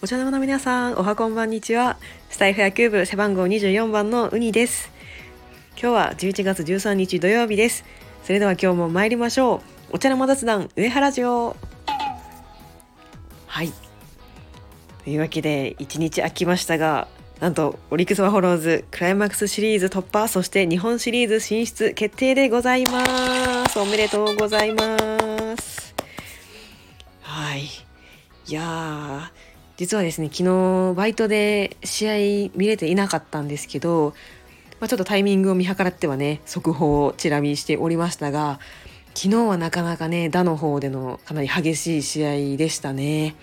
お茶の間の皆さん、おはこんばんにちは。スタイフ野球部背番号24番のウニです。今日は11月13日土曜日です。それでは今日も参りましょう。お茶の間雑談上原城。はい。というわけで、1日空きましたが、なんとオリックスバファローズクライマックスシリーズ突破、そして日本シリーズ進出決定でございます。おめでとうございます。はい。いやー、実はですね、昨日バイトで試合見れていなかったんですけど、まあ、ちょっとタイミングを見計らってはね、速報をチラ見しておりましたが、昨日はなかなかね、打の方でのかなり激しい試合でしたね。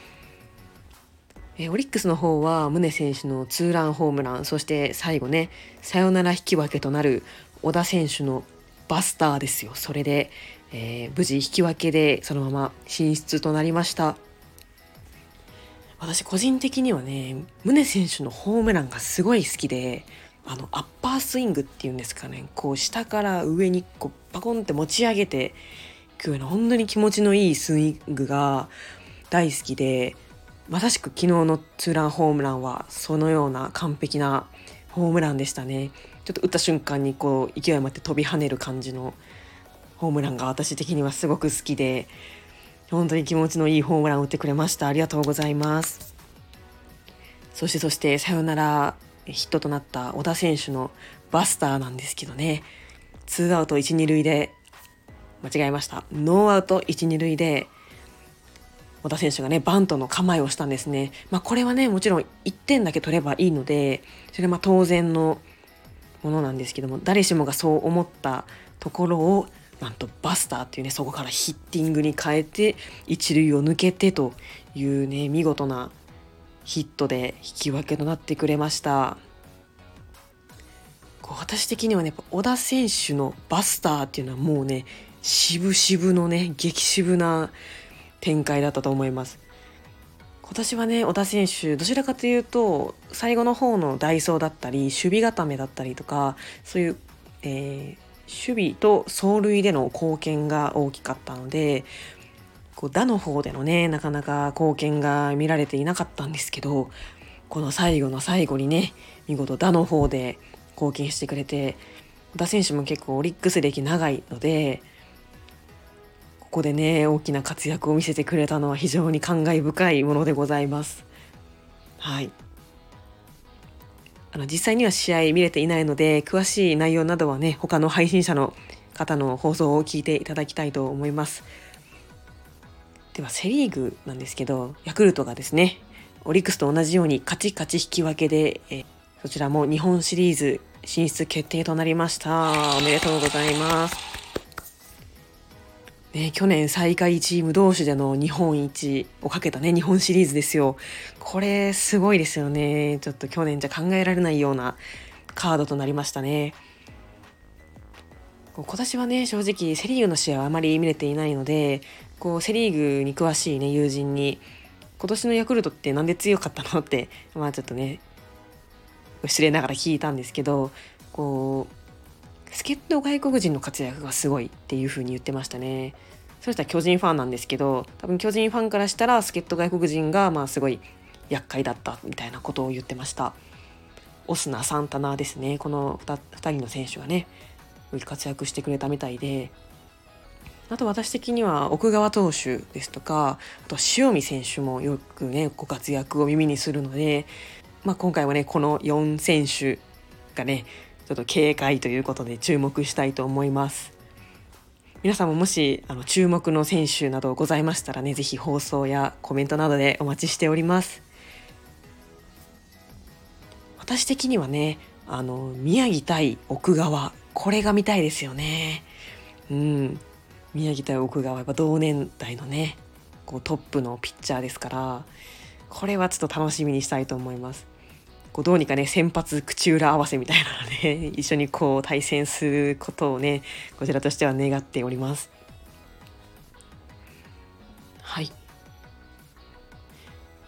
えオリックスの方は宗選手のツーランホームランそして最後ねサヨナラ引き分けとなる小田選手のバスターですよそれで、えー無事引き分けでそのまま進出となりました私個人的にはね宗選手のホームランがすごい好きであのアッパースイングっていうんですかねこう下から上にこうパコンって持ち上げていくような本当に気持ちのいいスイングが大好きでまさしく昨日のツーランホームランはそのような完璧なホームランでしたね。ちょっと打った瞬間にこう勢い余って飛び跳ねる感じのホームランが私的にはすごく好きで本当に気持ちのいいホームランを打ってくれました。ありがとうございます。そしてそしてサヨナラヒットとなった小田選手のバスターなんですけどね。ツーアウト1、2塁で間違えました。ノーアウト1、2塁で小田選手がねバントの構えをしたんですね。まあ、これはねもちろん1点だけ取ればいいのでそれはまあ当然のものなんですけども誰しもがそう思ったところをなんとバスターっていうねそこからヒッティングに変えて一塁を抜けてというね見事なヒットで引き分けとなってくれました。こう私的にはね小田選手のバスターっていうのはもうね渋々のね激渋な展開だったと思います今年はね小田選手どちらかというと最後の方のダイソーだったり守備固めだったりとかそういう、えー守備と走塁での貢献が大きかったのでこう打の方でのねなかなか貢献が見られていなかったんですけどこの最後の最後にね見事打の方で貢献してくれて小田選手も結構オリックス歴長いのでここでね大きな活躍を見せてくれたのは非常に感慨深いものでございます。はいあの実際には試合見れていないので詳しい内容などはね他の配信者の方の放送を聞いていただきたいと思います。ではセ・リーグなんですけどヤクルトがですねオリックスと同じように勝ち勝ち引き分けで、えそちらも日本シリーズ進出決定となりました。おめでとうございます。ね、去年最下位チーム同士での日本一をかけたね日本シリーズですよ。これすごいですよね。ちょっと去年じゃ考えられないようなカードとなりましたね。今年はね正直セ・リーグの試合はあまり見れていないのでこうセ・リーグに詳しいね友人に今年のヤクルトってなんで強かったのってまあちょっとね失礼ながら聞いたんですけどこう助っ人外国人の活躍がすごいっていう風に言ってましたね。そしたら巨人ファンなんですけど多分巨人ファンからしたら助っ人外国人がまあすごい厄介だったみたいなことを言ってました。オスナ・サンタナですねこの 2, 2人の選手がね活躍してくれたみたいであと私的には奥川投手ですとかあと塩見選手もよくねご活躍を耳にするので、まあ、今回はねこの4選手がねちょっと警戒ということで注目したいと思います。皆さんももしあの注目の選手などございましたらね、ぜひ放送やコメントなどでお待ちしております。私的にはね、あの、宮城対奥川、これが見たいですよね。うん。宮城対奥川、やっぱ同年代のね、こうトップのピッチャーですから、これはちょっと楽しみにしたいと思います。こうどうにかね先発口裏合わせみたいなのね 一緒にこう対戦することをねこちらとしては願っております。はい。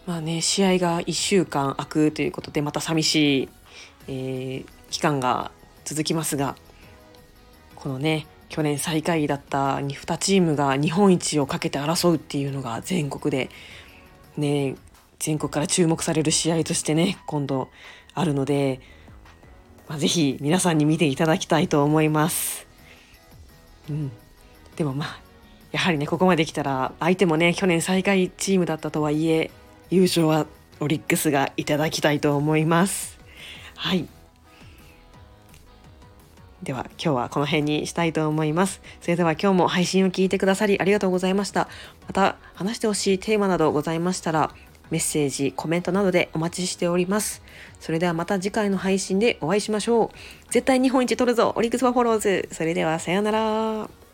まあね試合が1週間空くということでまた寂しい、えー期間が続きますがこのね去年最下位だった2チームが日本一をかけて争うっていうのが全国でね全国から注目される試合としてね今度あるので、まあ、ぜひ皆さんに見ていただきたいと思います。うん、でもまあやはりねここまで来たら相手もね去年最下位チームだったとはいえ優勝はオリックスがいただきたいと思います。はいでは今日はこの辺にしたいと思います。それでは今日も配信を聞いてくださりありがとうございました。また話してほしいテーマなどございましたらメッセージ、コメントなどでお待ちしております。それではまた次回の配信でお会いしましょう。絶対日本一取るぞオリックスバフォローズそれではさようなら。